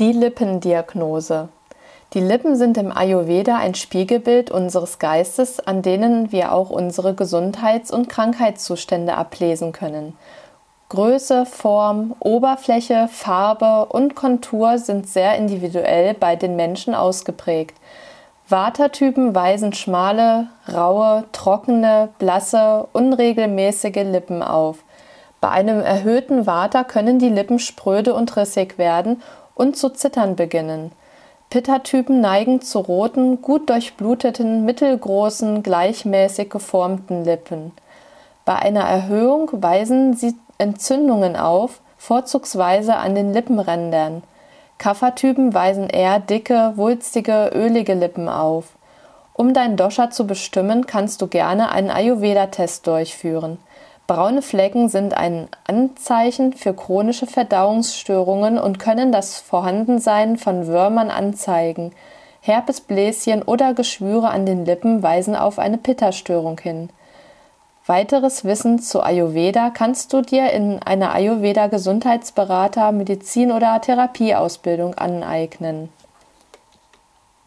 Die Lippendiagnose. Die Lippen sind im Ayurveda ein Spiegelbild unseres Geistes, an denen wir auch unsere Gesundheits- und Krankheitszustände ablesen können. Größe, Form, Oberfläche, Farbe und Kontur sind sehr individuell bei den Menschen ausgeprägt. Vata-Typen weisen schmale, raue, trockene, blasse, unregelmäßige Lippen auf. Bei einem erhöhten Vata können die Lippen spröde und rissig werden und zu zittern beginnen. Pitta-Typen neigen zu roten, gut durchbluteten, mittelgroßen, gleichmäßig geformten Lippen. Bei einer Erhöhung weisen sie Entzündungen auf, vorzugsweise an den Lippenrändern. Kapha-Typen weisen eher dicke, wulstige, ölige Lippen auf. Um dein Dosha zu bestimmen, kannst du gerne einen Ayurveda-Test durchführen. Braune Flecken sind ein Anzeichen für chronische Verdauungsstörungen und können das Vorhandensein von Würmern anzeigen. Herpesbläschen oder Geschwüre an den Lippen weisen auf eine Pitta-Störung hin. Weiteres Wissen zu Ayurveda kannst du dir in einer Ayurveda Gesundheitsberater, Medizin- oder Therapieausbildung aneignen